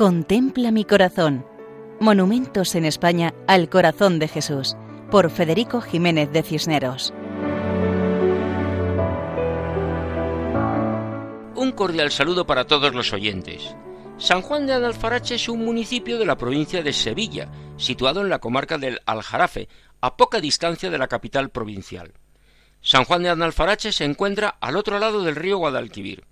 Contempla mi corazón. Monumentos en España al corazón de Jesús, por Federico Jiménez de Cisneros. Un cordial saludo para todos los oyentes. San Juan de Adalfarache es un municipio de la provincia de Sevilla, situado en la comarca del Aljarafe, a poca distancia de la capital provincial. San Juan de Adalfarache se encuentra al otro lado del río Guadalquivir.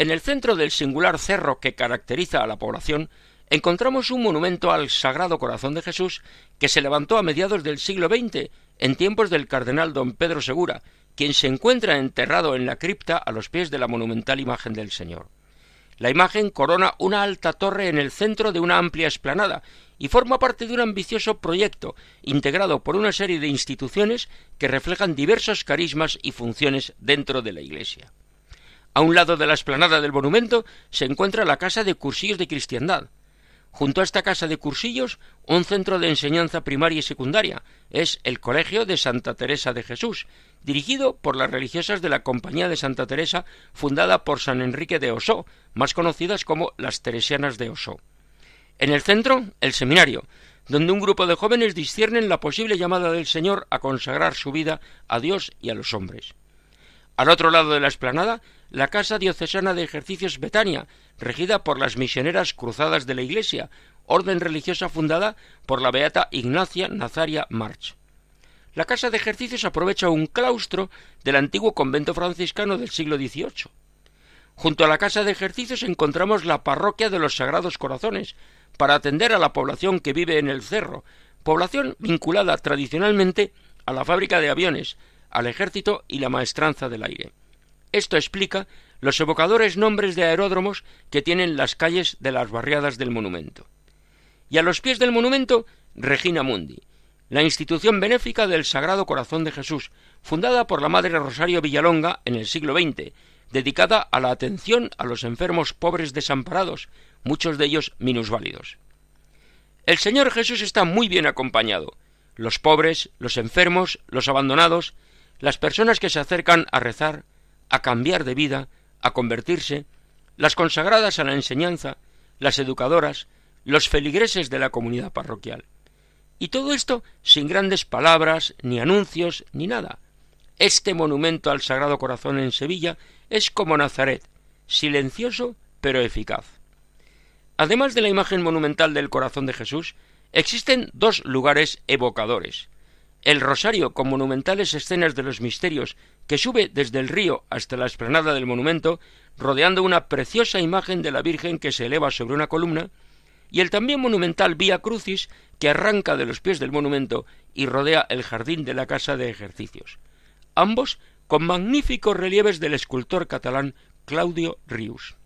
En el centro del singular cerro que caracteriza a la población encontramos un monumento al Sagrado Corazón de Jesús que se levantó a mediados del siglo XX, en tiempos del cardenal don Pedro Segura, quien se encuentra enterrado en la cripta a los pies de la monumental imagen del Señor. La imagen corona una alta torre en el centro de una amplia explanada y forma parte de un ambicioso proyecto integrado por una serie de instituciones que reflejan diversos carismas y funciones dentro de la Iglesia. A un lado de la explanada del monumento se encuentra la Casa de Cursillos de Cristiandad. Junto a esta Casa de Cursillos, un centro de enseñanza primaria y secundaria es el Colegio de Santa Teresa de Jesús, dirigido por las religiosas de la Compañía de Santa Teresa, fundada por San Enrique de Osó, más conocidas como las Teresianas de Osó. En el centro, el seminario, donde un grupo de jóvenes disciernen la posible llamada del Señor a consagrar su vida a Dios y a los hombres. Al otro lado de la explanada, la Casa Diocesana de Ejercicios Betania, regida por las misioneras cruzadas de la Iglesia, orden religiosa fundada por la beata Ignacia Nazaria March. La Casa de Ejercicios aprovecha un claustro del antiguo convento franciscano del siglo XVIII. Junto a la Casa de Ejercicios encontramos la Parroquia de los Sagrados Corazones, para atender a la población que vive en el cerro, población vinculada tradicionalmente a la fábrica de aviones, al ejército y la maestranza del aire. Esto explica los evocadores nombres de aeródromos que tienen las calles de las barriadas del monumento. Y a los pies del monumento, Regina Mundi, la institución benéfica del Sagrado Corazón de Jesús, fundada por la Madre Rosario Villalonga en el siglo XX, dedicada a la atención a los enfermos pobres desamparados, muchos de ellos minusválidos. El Señor Jesús está muy bien acompañado. Los pobres, los enfermos, los abandonados, las personas que se acercan a rezar, a cambiar de vida, a convertirse, las consagradas a la enseñanza, las educadoras, los feligreses de la comunidad parroquial. Y todo esto sin grandes palabras, ni anuncios, ni nada. Este monumento al Sagrado Corazón en Sevilla es como Nazaret, silencioso pero eficaz. Además de la imagen monumental del corazón de Jesús, existen dos lugares evocadores. El rosario con monumentales escenas de los misterios que sube desde el río hasta la explanada del monumento, rodeando una preciosa imagen de la Virgen que se eleva sobre una columna, y el también monumental Vía Crucis que arranca de los pies del monumento y rodea el jardín de la casa de ejercicios. Ambos con magníficos relieves del escultor catalán Claudio Rius.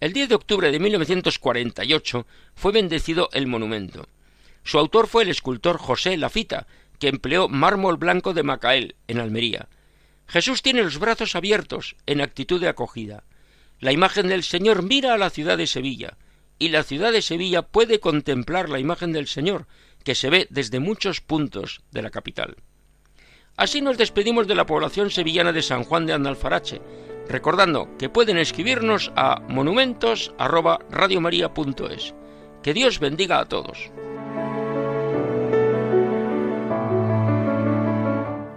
El 10 de octubre de 1948 fue bendecido el monumento. Su autor fue el escultor José Lafita, que empleó mármol blanco de Macael, en Almería. Jesús tiene los brazos abiertos, en actitud de acogida. La imagen del Señor mira a la ciudad de Sevilla, y la ciudad de Sevilla puede contemplar la imagen del Señor, que se ve desde muchos puntos de la capital. Así nos despedimos de la población sevillana de San Juan de Andalfarache, recordando que pueden escribirnos a monumentos@radiomaria.es. Que Dios bendiga a todos.